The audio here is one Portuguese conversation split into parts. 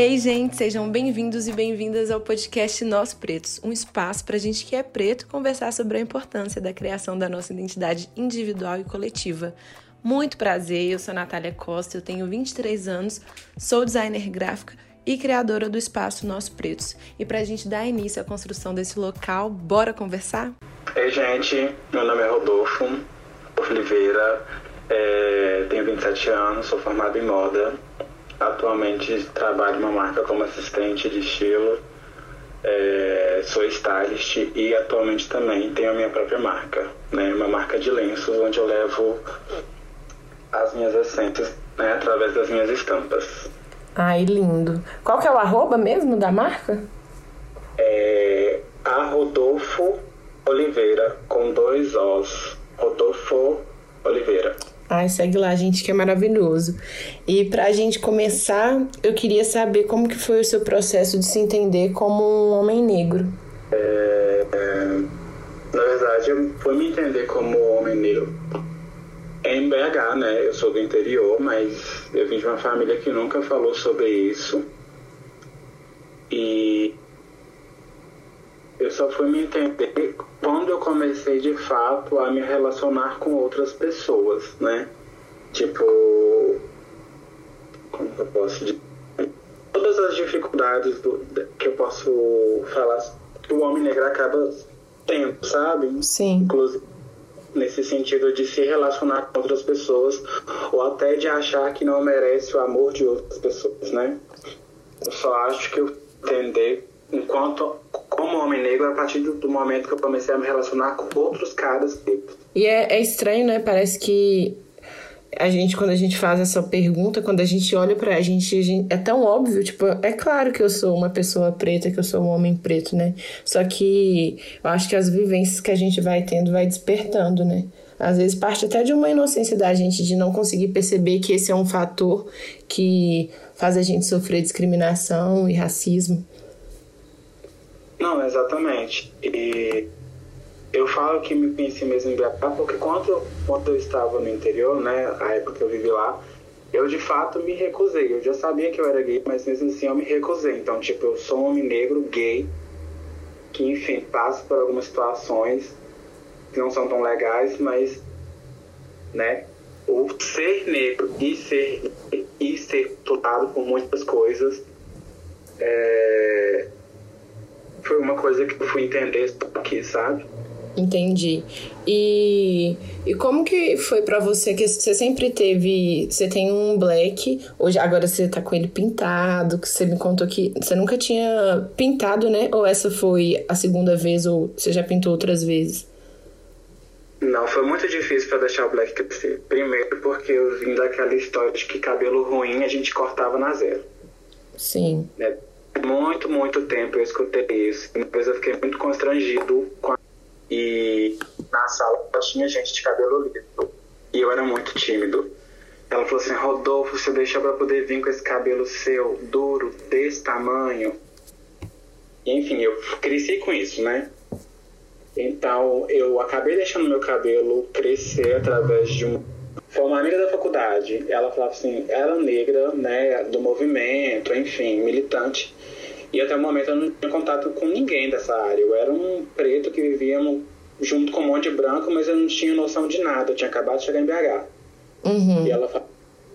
Ei, gente, sejam bem-vindos e bem-vindas ao podcast Nós Pretos, um espaço para a gente que é preto conversar sobre a importância da criação da nossa identidade individual e coletiva. Muito prazer, eu sou Natália Costa, eu tenho 23 anos, sou designer gráfica e criadora do espaço Nós Pretos. E para a gente dar início à construção desse local, bora conversar? Ei, gente, meu nome é Rodolfo Oliveira, é, tenho 27 anos, sou formado em moda Atualmente trabalho uma marca como assistente de estilo, é, sou stylist e atualmente também tenho a minha própria marca, né, uma marca de lenços onde eu levo as minhas essências né, através das minhas estampas. Ai, lindo. Qual que é o arroba mesmo da marca? É a Rodolfo Oliveira, com dois Os. Rodolfo Oliveira. Ai, segue lá, gente, que é maravilhoso. E pra gente começar, eu queria saber como que foi o seu processo de se entender como um homem negro. É, é, na verdade, eu fui me entender como homem negro em BH, né? Eu sou do interior, mas eu vim de uma família que nunca falou sobre isso. E eu só fui me entender quando eu comecei de fato a me relacionar com outras pessoas, né? Tipo, como eu posso dizer? Todas as dificuldades do, que eu posso falar que o homem negro acaba tendo, sabe? Sim. Inclusive nesse sentido de se relacionar com outras pessoas ou até de achar que não merece o amor de outras pessoas, né? Eu só acho que eu entender enquanto como homem negro a partir do momento que eu comecei a me relacionar com outros caras E é, é estranho, né? Parece que a gente, quando a gente faz essa pergunta, quando a gente olha pra gente, gente, é tão óbvio, tipo, é claro que eu sou uma pessoa preta, que eu sou um homem preto, né? Só que eu acho que as vivências que a gente vai tendo vai despertando, né? Às vezes parte até de uma inocência da gente de não conseguir perceber que esse é um fator que faz a gente sofrer discriminação e racismo. Não, exatamente. E eu falo que me conheci mesmo em BH porque quando, quando eu estava no interior, né, a época que eu vivi lá, eu de fato me recusei. Eu já sabia que eu era gay, mas mesmo assim eu me recusei. Então, tipo, eu sou um homem negro gay que, enfim, passa por algumas situações que não são tão legais, mas, né, o ser negro e ser e ser tratado por muitas coisas é, foi uma coisa que eu fui entender aqui, sabe? Entendi. E, e como que foi para você que você sempre teve, você tem um black, hoje agora você tá com ele pintado, que você me contou que você nunca tinha pintado, né? Ou essa foi a segunda vez ou você já pintou outras vezes? Não, foi muito difícil para deixar o black crescer. Primeiro porque eu vim daquela história de que cabelo ruim a gente cortava na zero. Sim. Né? Muito, muito tempo eu escutei isso. Depois eu fiquei muito constrangido com a... E na sala tinha gente de cabelo liso. E eu era muito tímido. Ela falou assim: Rodolfo, você deixou pra poder vir com esse cabelo seu, duro, desse tamanho? Enfim, eu cresci com isso, né? Então eu acabei deixando meu cabelo crescer através de um. Foi uma amiga da faculdade. Ela falava assim: ela negra, né, do movimento, enfim, militante. E até o momento eu não tinha contato com ninguém dessa área. Eu era um preto que vivia junto com um monte de branco, mas eu não tinha noção de nada. Eu tinha acabado de chegar em BH. Uhum. E ela falou,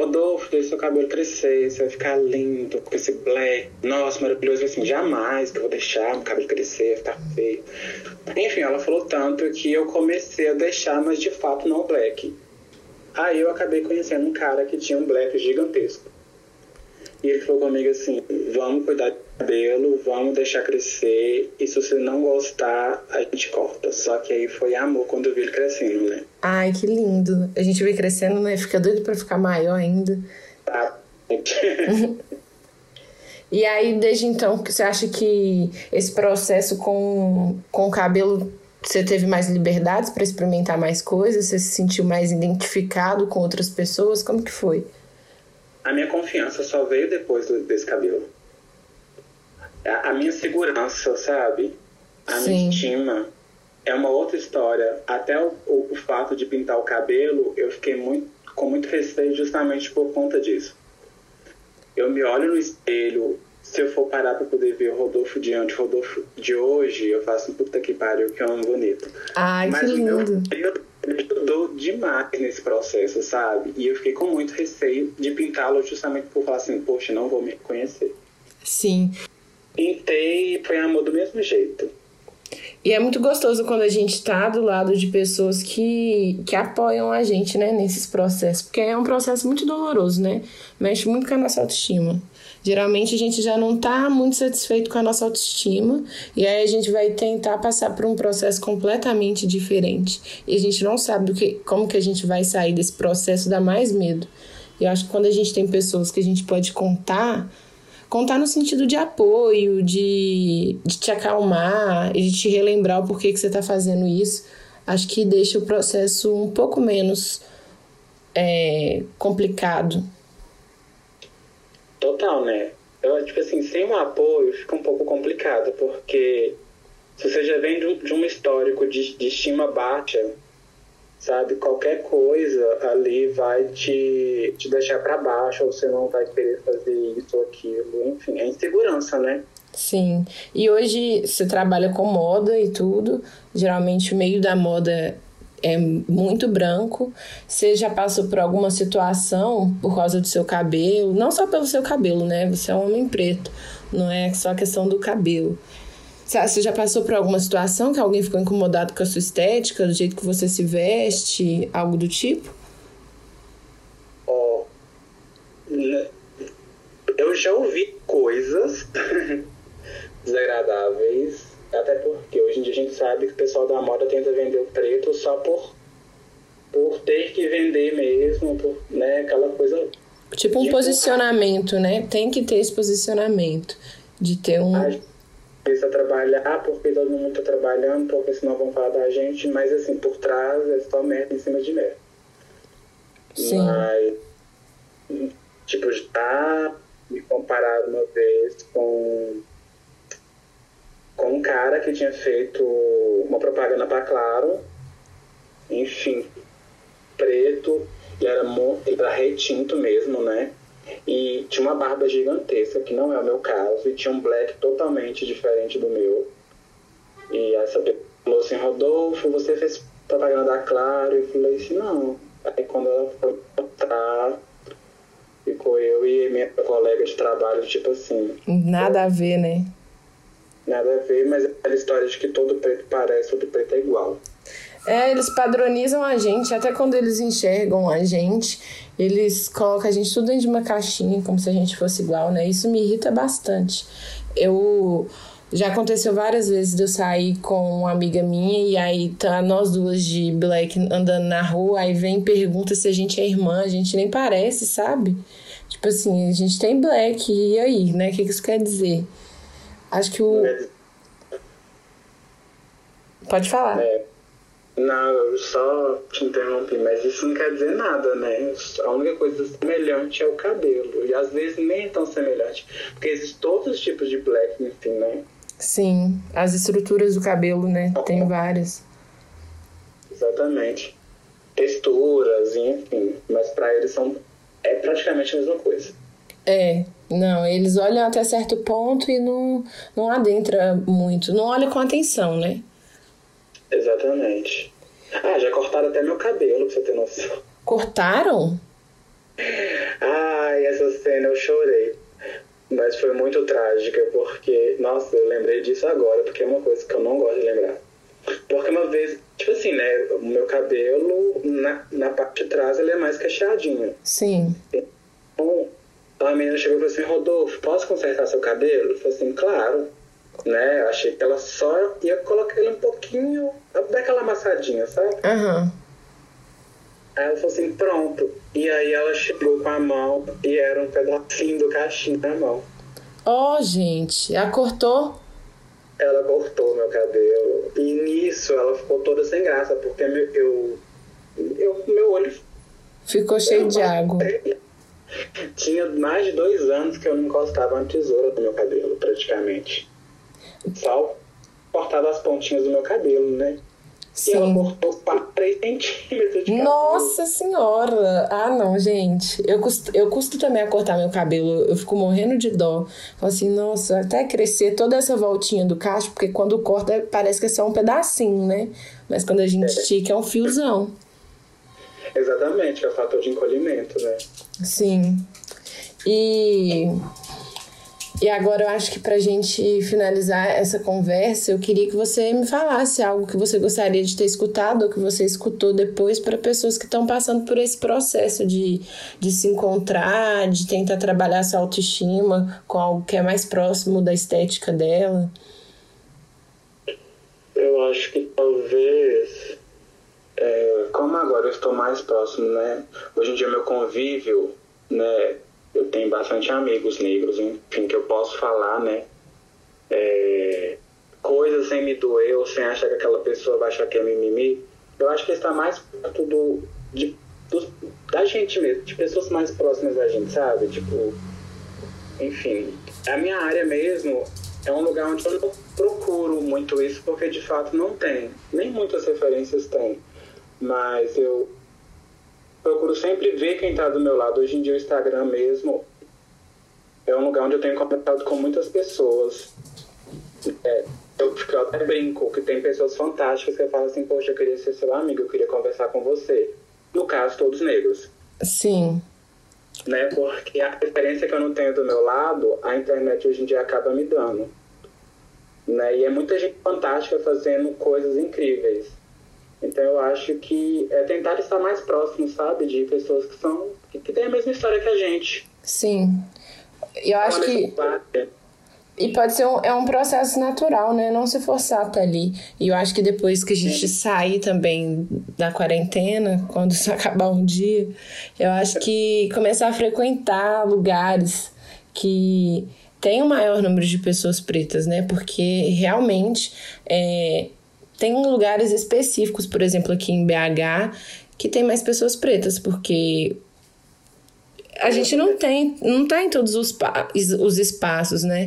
Rodolfo, deixa seu cabelo crescer, você vai ficar lindo com esse black. Nossa, maravilhoso. Eu assim, jamais que eu vou deixar meu cabelo crescer, ficar feio. Enfim, ela falou tanto que eu comecei a deixar, mas de fato não black. Aí eu acabei conhecendo um cara que tinha um black gigantesco. E ele falou comigo assim: vamos cuidar do cabelo, vamos deixar crescer. E se você não gostar, a gente corta. Só que aí foi amor quando eu vi ele crescendo, né? Ai, que lindo. A gente vê crescendo, né? Fica doido pra ficar maior ainda. Tá. e aí, desde então, você acha que esse processo com, com o cabelo você teve mais liberdades para experimentar mais coisas? Você se sentiu mais identificado com outras pessoas? Como que foi? A minha confiança só veio depois desse cabelo. A, a minha segurança, sabe? A Sim. minha estima é uma outra história. Até o, o, o, fato de pintar o cabelo, eu fiquei muito, com muito receio justamente por conta disso. Eu me olho no espelho se eu for parar pra poder ver o Rodolfo de antes, o Rodolfo de hoje, eu faço um puta que pariu, que é um bonito. Ai, Mas que lindo. Meu, me ajudou demais nesse processo, sabe? E eu fiquei com muito receio de pintá-lo justamente por falar assim, poxa, não vou me conhecer. Sim. Pintei e foi amor do mesmo jeito. E é muito gostoso quando a gente tá do lado de pessoas que, que apoiam a gente, né, nesses processos. Porque é um processo muito doloroso, né? Mexe muito com a nossa autoestima. Geralmente a gente já não tá muito satisfeito com a nossa autoestima e aí a gente vai tentar passar por um processo completamente diferente. E a gente não sabe do que, como que a gente vai sair desse processo, dá mais medo. E eu acho que quando a gente tem pessoas que a gente pode contar, contar no sentido de apoio, de, de te acalmar e de te relembrar o porquê que você está fazendo isso, acho que deixa o processo um pouco menos é, complicado. Total, né? Eu, tipo assim, sem um apoio fica um pouco complicado, porque se você já vem de um histórico de, de estima baixa, sabe? Qualquer coisa ali vai te, te deixar para baixo, ou você não vai querer fazer isso ou aquilo. Enfim, é insegurança, né? Sim. E hoje você trabalha com moda e tudo. Geralmente o meio da moda é muito branco, você já passou por alguma situação por causa do seu cabelo, não só pelo seu cabelo, né? Você é um homem preto, não é só a questão do cabelo. Você já passou por alguma situação que alguém ficou incomodado com a sua estética, do jeito que você se veste, algo do tipo? Oh, eu já ouvi coisas desagradáveis até porque hoje em dia a gente sabe que o pessoal da moda tenta vender o preto só por, por ter que vender mesmo, por, né, aquela coisa. Tipo um posicionamento, né? Tem que ter esse posicionamento. De ter um. Precisa trabalhar porque todo mundo tá trabalhando, porque senão vão falar da gente, mas assim, por trás é só merda em cima de merda. Sim. Mas, tipo, já me compararam uma vez com com um cara que tinha feito uma propaganda para Claro, enfim, preto, e era, era retinto mesmo, né? E tinha uma barba gigantesca, que não é o meu caso, e tinha um black totalmente diferente do meu. E essa pessoa falou assim, Rodolfo, você fez propaganda da Claro? E eu falei assim, não. Aí quando ela foi botar, ficou eu e minha colega de trabalho, tipo assim. Nada a ver, né? nada a ver, mas é aquela história de que todo preto parece, todo preto é igual. É, eles padronizam a gente, até quando eles enxergam a gente, eles colocam a gente tudo dentro de uma caixinha, como se a gente fosse igual, né? Isso me irrita bastante. Eu. Já aconteceu várias vezes de eu sair com uma amiga minha e aí tá nós duas de black andando na rua, aí vem e pergunta se a gente é irmã, a gente nem parece, sabe? Tipo assim, a gente tem black, e aí, né? O que isso quer dizer? Acho que o. É. Pode falar. É. Não, eu só te interrompi, mas isso não quer dizer nada, né? A única coisa semelhante é o cabelo. E às vezes nem é tão semelhante. Porque existem todos os tipos de black, enfim, né? Sim, as estruturas do cabelo, né? Tem várias. Exatamente. Texturas, enfim. Mas para eles são. É praticamente a mesma coisa. É, não, eles olham até certo ponto e não, não adentra muito, não olha com atenção, né? Exatamente. Ah, já cortaram até meu cabelo, pra você ter noção. Cortaram? Ai, essa cena eu chorei. Mas foi muito trágica, porque, nossa, eu lembrei disso agora, porque é uma coisa que eu não gosto de lembrar. Porque uma vez, tipo assim, né, o meu cabelo, na, na parte de trás, ele é mais cacheadinho. Sim. Então, a menina chegou e falou assim, Rodolfo, posso consertar seu cabelo? Eu falei assim, claro. Né? Eu achei que ela só ia colocar ele um pouquinho, daquela amassadinha, sabe? Uhum. Aí ela falou assim, pronto. E aí ela chegou com a mão e era um pedacinho do cachinho na mão. Ó, oh, gente, ela cortou? Ela cortou meu cabelo. E nisso ela ficou toda sem graça, porque meu, eu, eu, meu olho... Ficou cheio de água. Tinha mais de dois anos que eu não encostava uma tesoura no meu cabelo, praticamente. Só cortava as pontinhas do meu cabelo, né? Sim. E ela cortou 3 centímetros de cabelo. Nossa senhora! Ah, não, gente. Eu custo, eu custo também a cortar meu cabelo. Eu fico morrendo de dó. Falo assim, nossa, até crescer toda essa voltinha do cacho, porque quando corta parece que é só um pedacinho, né? Mas quando a gente é. estica é um fiozão. Exatamente, é o fator de encolhimento, né? Sim. E e agora eu acho que para a gente finalizar essa conversa, eu queria que você me falasse algo que você gostaria de ter escutado ou que você escutou depois para pessoas que estão passando por esse processo de, de se encontrar, de tentar trabalhar sua autoestima com algo que é mais próximo da estética dela. Eu acho que talvez, é, como agora eu estou mais próximo, né? Hoje em dia meu convívio, né? Eu tenho bastante amigos negros, enfim, que eu posso falar, né? É, coisas sem me doer ou sem achar que aquela pessoa vai achar que é mimimi. Eu acho que está mais perto do, de, do, da gente mesmo, de pessoas mais próximas da gente, sabe? Tipo, enfim, a minha área mesmo é um lugar onde eu não procuro muito isso, porque de fato não tem. Nem muitas referências tem. Mas eu procuro sempre ver quem está do meu lado. Hoje em dia o Instagram mesmo é um lugar onde eu tenho contato com muitas pessoas. É, eu, eu até brinco que tem pessoas fantásticas que falam assim, poxa, eu queria ser seu amigo, eu queria conversar com você. No caso, todos negros. Sim. Né? Porque a referência que eu não tenho do meu lado, a internet hoje em dia acaba me dando. Né? E é muita gente fantástica fazendo coisas incríveis. Então eu acho que é tentar estar mais próximo, sabe, de pessoas que são que, que têm a mesma história que a gente. Sim. Eu acho que e pode ser um, é um processo natural, né? Não se forçar até ali. E eu acho que depois que a gente sair também da quarentena, quando isso acabar um dia, eu acho que começar a frequentar lugares que tem um maior número de pessoas pretas, né? Porque realmente é, tem lugares específicos, por exemplo, aqui em BH, que tem mais pessoas pretas, porque a gente não tem, não tá em todos os, os espaços, né?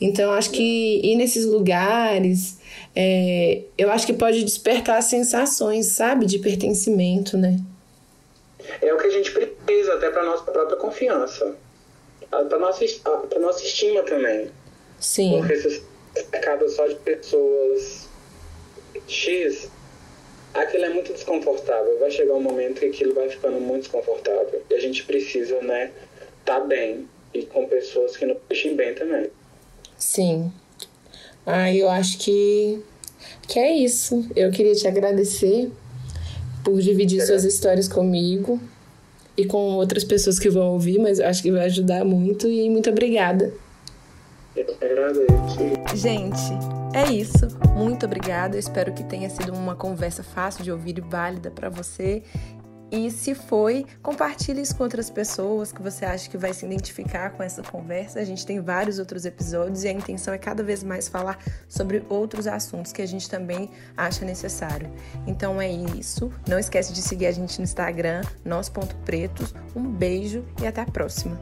Então, acho que ir nesses lugares, é, eu acho que pode despertar sensações, sabe, de pertencimento, né? É o que a gente precisa, até para nossa própria confiança, para nossa, para nossa estima também. Sim. Porque se é cercado só de pessoas X, aquilo é muito desconfortável. Vai chegar um momento que aquilo vai ficando muito desconfortável. E a gente precisa, né, tá bem e com pessoas que nos deixem bem também. Sim. Ah, eu acho que, que é isso. Eu queria te agradecer por dividir é. suas histórias comigo e com outras pessoas que vão ouvir, mas eu acho que vai ajudar muito e muito obrigada. Eu agradeço. Gente, é isso. Muito obrigada. Eu espero que tenha sido uma conversa fácil de ouvir e válida para você. E se foi, compartilhe isso com outras pessoas que você acha que vai se identificar com essa conversa. A gente tem vários outros episódios e a intenção é cada vez mais falar sobre outros assuntos que a gente também acha necessário. Então é isso. Não esquece de seguir a gente no Instagram, nós.pretos. Um beijo e até a próxima.